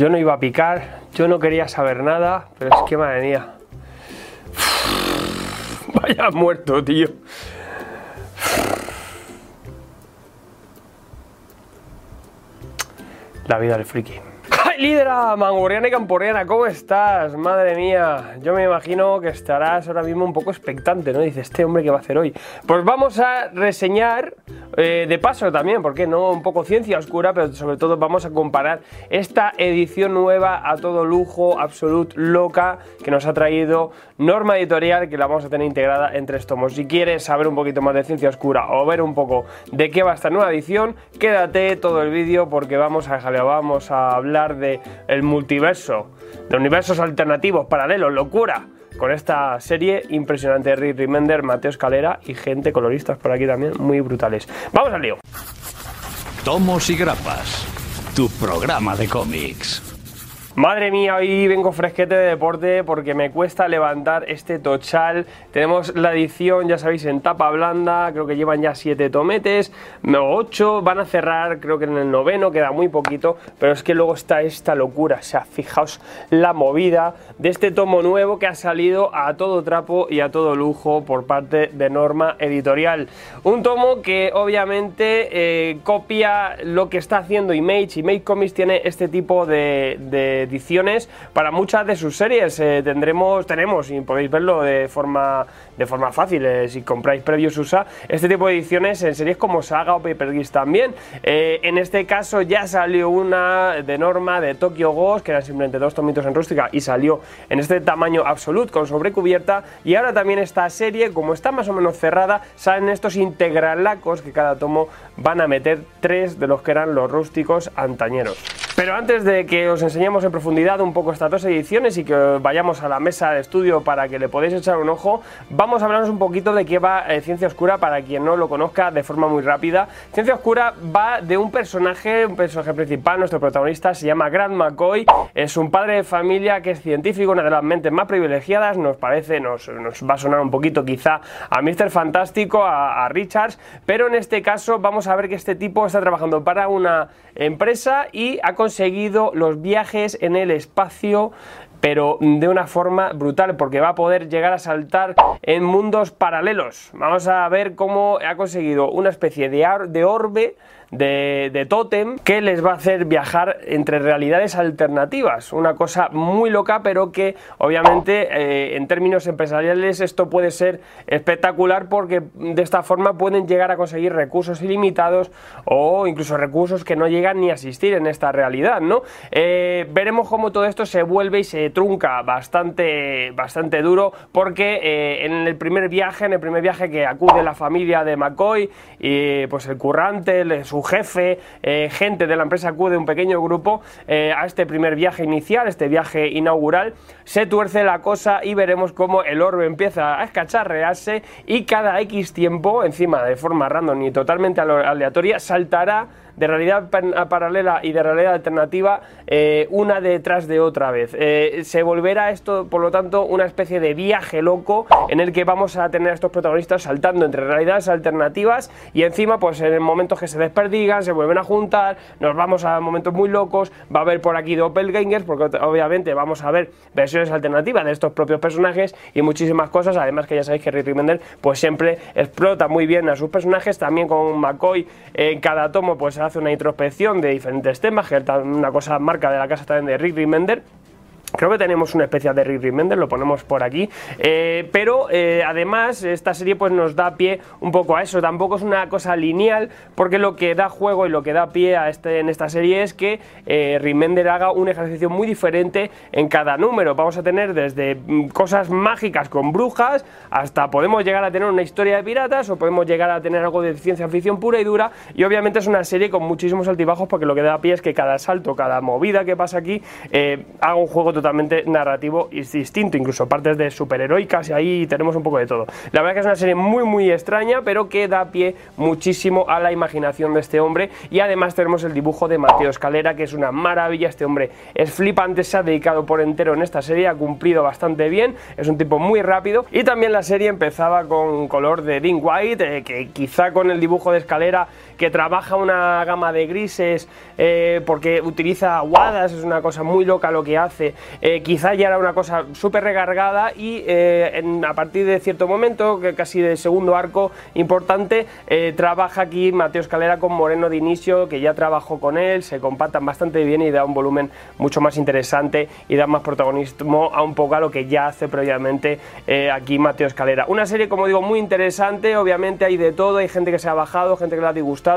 Yo no iba a picar, yo no quería saber nada, pero es que madre mía. Vaya muerto, tío. La vida del friki. ¡Ay, lídera! Mangurriana y Campurriana, ¿cómo estás? Madre mía, yo me imagino que estarás ahora mismo un poco expectante, ¿no? Dice, ¿este hombre qué va a hacer hoy? Pues vamos a reseñar, eh, de paso también, ¿por qué no? Un poco ciencia oscura, pero sobre todo vamos a comparar esta edición nueva a todo lujo, absolut loca, que nos ha traído Norma Editorial, que la vamos a tener integrada en tres tomos. Si quieres saber un poquito más de ciencia oscura o ver un poco de qué va esta nueva edición, quédate todo el vídeo porque vamos a, vamos a hablar de el multiverso, de universos alternativos, paralelos, locura, con esta serie impresionante de Rick Remender, Mateo Escalera y gente coloristas por aquí también muy brutales. Vamos al lío. Tomos y grapas, tu programa de cómics. Madre mía, hoy vengo fresquete de deporte porque me cuesta levantar este tochal. Tenemos la edición, ya sabéis, en tapa blanda, creo que llevan ya 7 tometes, 8, van a cerrar, creo que en el noveno, queda muy poquito, pero es que luego está esta locura, o sea, fijaos la movida de este tomo nuevo que ha salido a todo trapo y a todo lujo por parte de Norma Editorial. Un tomo que obviamente eh, copia lo que está haciendo Image, Image Comics tiene este tipo de ediciones para muchas de sus series. Eh, tendremos, tenemos, y podéis verlo de forma, de forma fácil, eh, si compráis previos USA, este tipo de ediciones en series como Saga o Paper Gears también. Eh, en este caso ya salió una de norma de Tokyo Ghost, que eran simplemente dos tomitos en rústica, y salió en este tamaño absoluto con sobrecubierta. Y ahora también esta serie, como está más o menos cerrada, salen estos integralacos que cada tomo van a meter tres de los que eran los rústicos antañeros. Pero antes de que os enseñemos en profundidad un poco estas dos ediciones y que vayamos a la mesa de estudio para que le podáis echar un ojo, vamos a hablaros un poquito de qué va eh, Ciencia Oscura para quien no lo conozca de forma muy rápida. Ciencia Oscura va de un personaje, un personaje principal, nuestro protagonista se llama Grant McCoy, es un padre de familia que es científico, una de las mentes más privilegiadas, nos parece, nos, va a sonar un poquito quizá a Mr. Fantástico, a, a Richards, pero en este caso vamos a ver que este tipo está trabajando para una empresa y ha conseguido los viajes en el espacio pero de una forma brutal porque va a poder llegar a saltar en mundos paralelos. Vamos a ver cómo ha conseguido una especie de, de orbe de, tótem que les va a hacer viajar entre realidades alternativas. Una cosa muy loca, pero que obviamente eh, en términos empresariales esto puede ser espectacular porque de esta forma pueden llegar a conseguir recursos ilimitados o incluso recursos que no llegan ni a existir en esta realidad, ¿no? Eh, veremos cómo todo esto se vuelve y se trunca bastante, bastante duro porque eh, en el primer viaje, en el primer viaje que acude la familia de McCoy y pues el currante, su jefe, eh, gente de la empresa acude, un pequeño grupo, eh, a este primer viaje inicial, este viaje inaugural, se tuerce la cosa y veremos cómo el orbe empieza a escacharrearse y cada X tiempo, encima de forma random y totalmente aleatoria, saltará de realidad paralela y de realidad alternativa eh, una detrás de otra vez. Eh, se volverá esto, por lo tanto, una especie de viaje loco en el que vamos a tener a estos protagonistas saltando entre realidades alternativas y encima, pues en momentos que se desperdigan, se vuelven a juntar, nos vamos a momentos muy locos, va a haber por aquí doppelgangers, porque obviamente vamos a ver versiones alternativas de estos propios personajes y muchísimas cosas, además que ya sabéis que Rick Remender pues siempre explota muy bien a sus personajes, también con McCoy en cada tomo pues hace una introspección de diferentes temas, que es una cosa marca de la casa también de Rick Remender. Creo que tenemos una especie de Rick Remender, lo ponemos por aquí. Eh, pero eh, además, esta serie pues nos da pie un poco a eso. Tampoco es una cosa lineal, porque lo que da juego y lo que da pie a este, en esta serie es que eh, haga un ejercicio muy diferente en cada número. Vamos a tener desde mm, cosas mágicas con brujas hasta podemos llegar a tener una historia de piratas o podemos llegar a tener algo de ciencia ficción pura y dura. Y obviamente es una serie con muchísimos altibajos, porque lo que da pie es que cada salto, cada movida que pasa aquí, haga un juego totalmente narrativo y distinto, incluso partes de superheroicas y ahí tenemos un poco de todo. La verdad que es una serie muy muy extraña, pero que da pie muchísimo a la imaginación de este hombre y además tenemos el dibujo de Mateo Escalera, que es una maravilla, este hombre es flipante, se ha dedicado por entero en esta serie, ha cumplido bastante bien, es un tipo muy rápido y también la serie empezaba con color de Dean White, eh, que quizá con el dibujo de Escalera que trabaja una gama de grises eh, porque utiliza aguadas, es una cosa muy loca lo que hace, eh, quizá ya era una cosa súper recargada y a partir de cierto momento, que casi de segundo arco importante, trabaja aquí Mateo Escalera con Moreno de inicio, que ya trabajó con él, se compactan bastante bien y da un volumen mucho más interesante y da más protagonismo a un poco a lo que ya hace previamente aquí Mateo Escalera. Una serie, como digo, muy interesante, obviamente hay de todo, hay gente que se ha bajado, gente que le ha disgustado,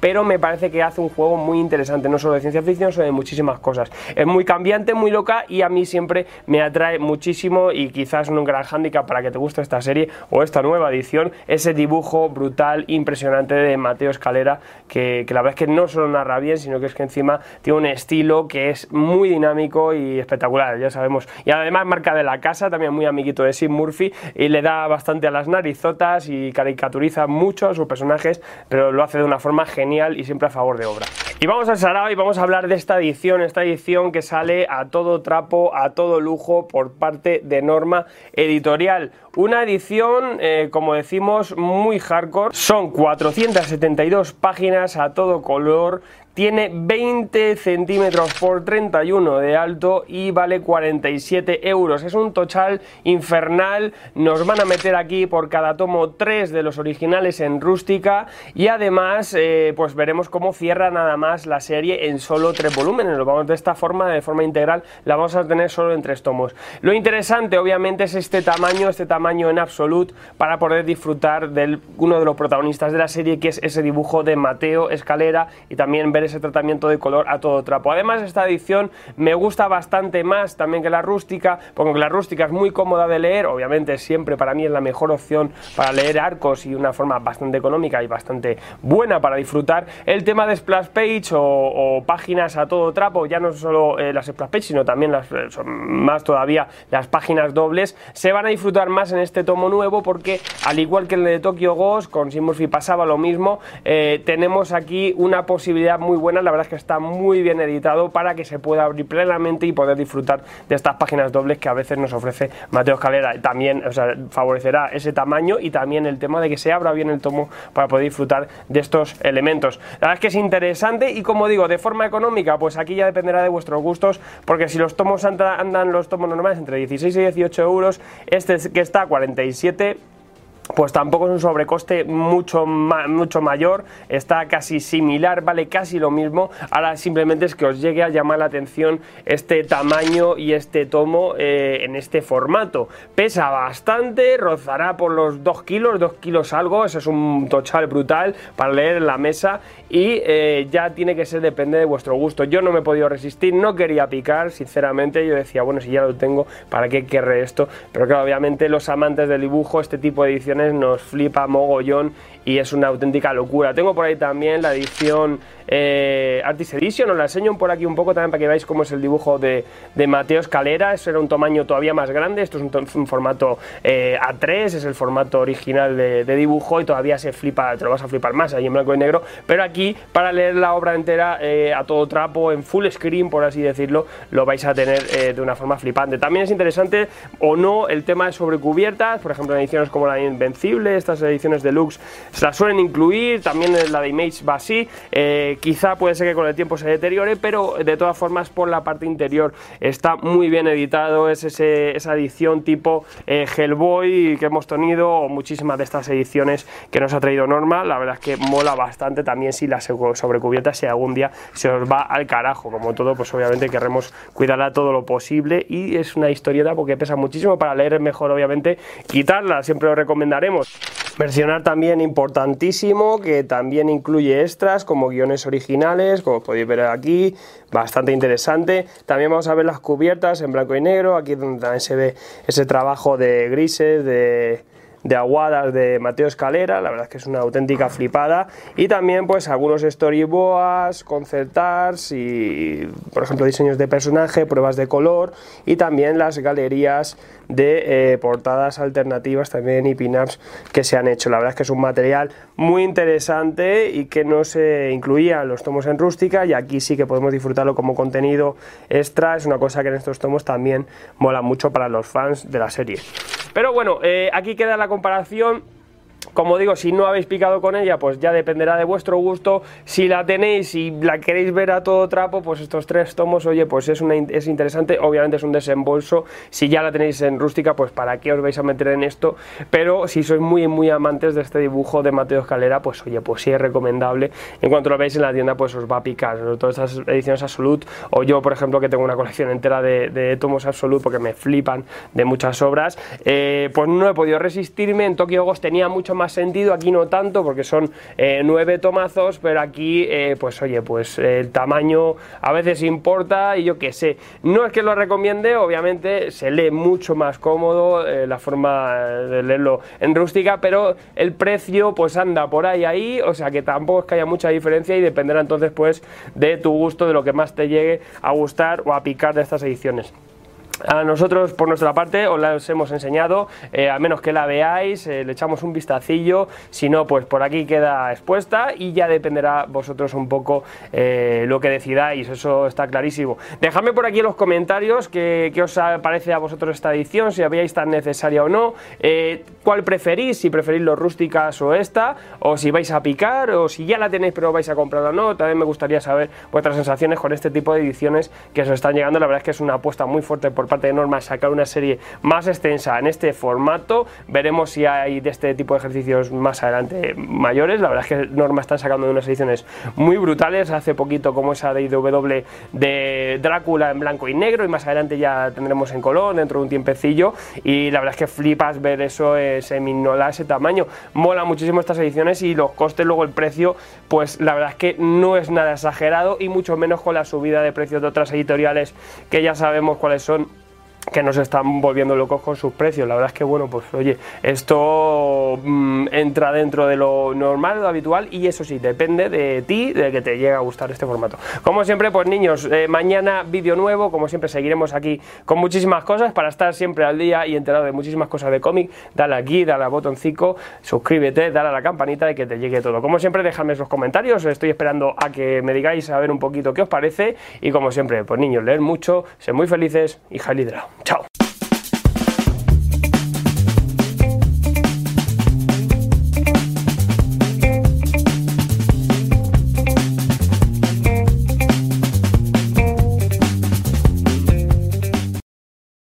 pero me parece que hace un juego muy interesante, no solo de ciencia ficción, sino de muchísimas cosas. Es muy cambiante, muy loca y a mí siempre me atrae muchísimo y quizás un gran hándicap para que te guste esta serie o esta nueva edición, ese dibujo brutal, impresionante de Mateo Escalera, que, la verdad es que no solo narra bien, sino que es que encima tiene un estilo que es muy dinámico y espectacular, ya sabemos. Y además marca de la casa, también muy amiguito de Sim Murphy, y le da bastante a las narizotas y caricaturiza mucho a sus personajes, pero lo hace de una forma genial y siempre a favor de obra. Y vamos al Sarao y vamos a hablar de esta edición, esta edición que sale a todo trapo, a todo lujo por parte de Norma Editorial. Una edición, eh, como decimos, muy hardcore. Son 472 páginas a todo color tiene 20 centímetros por 31 de alto y vale 47 euros. Es un total infernal. Nos van a meter aquí por cada tomo 3 de los originales en rústica y además eh, pues veremos cómo cierra nada más la serie en solo 3 volúmenes. Lo vamos de esta forma, de forma integral, la vamos a tener solo en 3 tomos. Lo interesante obviamente es este tamaño, este tamaño en absoluto para poder disfrutar de uno de los protagonistas de la serie que es ese dibujo de Mateo Escalera y también ver ese tratamiento de color a todo trapo. Además esta edición me gusta bastante más también que la rústica, porque la rústica es muy cómoda de leer, obviamente siempre para mí es la mejor opción para leer arcos y una forma bastante económica y bastante buena para disfrutar. El tema de splash page o, páginas a todo trapo, ya no solo eh, las splash page, sino también las, eh, más todavía las páginas dobles, se van a disfrutar más en este tomo nuevo porque al igual que el de Tokyo Ghost, con Sim Murphy pasaba lo mismo, eh, tenemos aquí una posibilidad muy muy buena, la verdad es que está muy bien editado para que se pueda abrir plenamente y poder disfrutar de estas páginas dobles que a veces nos ofrece Mateo Escalera. También favorecerá ese tamaño y también el tema de que se abra bien el tomo para poder disfrutar de estos elementos. La verdad es que es interesante y como digo, de forma económica, pues aquí ya dependerá de vuestros gustos, porque si los tomos andan los tomos normales entre 16 y 18 euros, este que está a 47 pues tampoco es un sobrecoste mucho, mucho mayor, está casi similar, vale casi lo mismo. Ahora simplemente es que os llegue a llamar la atención este tamaño y este tomo eh, en este formato. Pesa bastante, rozará por los 2 kilos, 2 kilos algo, eso es un tochal brutal para leer en la mesa y eh, ya tiene que ser, depende de vuestro gusto. Yo no me he podido resistir, no quería picar, sinceramente, yo decía, bueno, si ya lo tengo, ¿para qué querré esto? Pero claro, obviamente los amantes del dibujo, este tipo de ediciones nos flipa mogollón y es una auténtica locura. Tengo por ahí también la edición eh, Artist Edition, os la enseño por aquí un poco también para que veáis cómo es el dibujo de, de Mateo Escalera, eso era un tamaño todavía más grande, esto es un, formato eh, A3, es el formato original de, dibujo y todavía se flipa, te lo vas a flipar más ahí en blanco y negro, pero aquí para leer la obra entera eh, a todo trapo, en full screen por así decirlo, lo vais a tener de una forma flipante. También es interesante o no el tema de sobrecubiertas, por ejemplo en ediciones como la de Invencible, estas ediciones deluxe se las suelen incluir, también la de Image va así, Quizá puede ser que con el tiempo se deteriore, pero de todas formas por la parte interior está muy bien editado, es esa edición tipo eh, Hellboy que hemos tenido, o muchísimas de estas ediciones que nos ha traído Norma, la verdad es que mola bastante también si la sobrecubierta si algún día se os va al carajo, como todo, pues obviamente queremos cuidarla todo lo posible y es una historieta porque pesa muchísimo, para leer es mejor obviamente quitarla, siempre lo recomendaremos. Versionar también importantísimo, que también incluye extras como guiones originales, como podéis ver aquí, bastante interesante. También vamos a ver las cubiertas en blanco y negro, aquí donde también se ve ese trabajo de grises, de, de Aguadas de Mateo Escalera, la verdad es que es una auténtica flipada. Y también pues algunos storyboards, concertars y por ejemplo diseños de personaje, pruebas de color y también las galerías de eh, portadas alternativas también y pin-ups que se han hecho. La verdad es que es un material muy interesante y que no se incluía en los tomos en rústica y aquí sí que podemos disfrutarlo como contenido extra. Es una cosa que en estos tomos también mola mucho para los fans de la serie. Pero bueno, eh, aquí queda la comparación como digo, si no habéis picado con ella, pues ya dependerá de vuestro gusto. Si la tenéis y la queréis ver a todo trapo, pues estos tres tomos, oye, pues es, una, es interesante. Obviamente es un desembolso. Si ya la tenéis en rústica, pues para qué os vais a meter en esto. Pero si sois muy, muy amantes de este dibujo de Mateo Escalera, pues oye, pues sí es recomendable. En cuanto lo veáis en la tienda, pues os va a picar. Sobre todo estas ediciones Absolute. O yo, por ejemplo, que tengo una colección entera de, tomos Absolute porque me flipan de muchas obras. Eh, pues no he podido resistirme. En Tokyo Ghost tenía mucho más sentido, aquí no tanto porque son eh, nueve tomazos, pero aquí eh, pues oye, pues el tamaño a veces importa y yo qué sé, no es que lo recomiende, obviamente se lee mucho más cómodo eh, la forma de leerlo en rústica, pero el precio pues anda por ahí ahí, o sea que tampoco es que haya mucha diferencia y dependerá entonces pues de tu gusto, de lo que más te llegue a gustar o a picar de estas ediciones. A nosotros, por nuestra parte, os las hemos enseñado, eh, a menos que la veáis, eh, le echamos un vistacillo, si no, pues por aquí queda expuesta y ya dependerá vosotros un poco eh, lo que decidáis, eso está clarísimo. Dejadme por aquí en los comentarios qué, os parece a vosotros esta edición, si habíais tan necesaria o no, cuál preferís, si preferís los rústicas o esta, o si vais a picar, o si ya la tenéis pero vais a comprarla o no, también me gustaría saber vuestras sensaciones con este tipo de ediciones que os están llegando, la verdad es que es una apuesta muy fuerte por parte de Norma sacar una serie más extensa en este formato. Veremos si hay de este tipo de ejercicios más adelante mayores. La verdad es que Norma están sacando unas ediciones muy brutales. Hace poquito como esa de IW de Drácula en blanco y negro y más adelante ya tendremos en color dentro de un tiempecillo. Y la verdad es que flipas ver eso, ese minola, ese tamaño. Mola muchísimo estas ediciones y los costes, luego el precio, pues la verdad es que no es nada exagerado y mucho menos con la subida de precios de otras editoriales que ya sabemos cuáles son que nos están volviendo locos con sus precios. La verdad es que, bueno, pues oye, esto mm, entra dentro de lo normal, lo habitual, y eso sí, depende de ti, de que te llegue a gustar este formato. Como siempre, pues niños, eh, mañana vídeo nuevo, como siempre seguiremos aquí con muchísimas cosas para estar siempre al día y enterado de muchísimas cosas de cómic. Dale aquí, dale al botoncito, suscríbete, dale a la campanita y que te llegue todo. Como siempre, dejadme los comentarios, estoy esperando a que me digáis a ver un poquito qué os parece, y como siempre, pues niños, leer mucho, ser muy felices y Jalidra. Chao.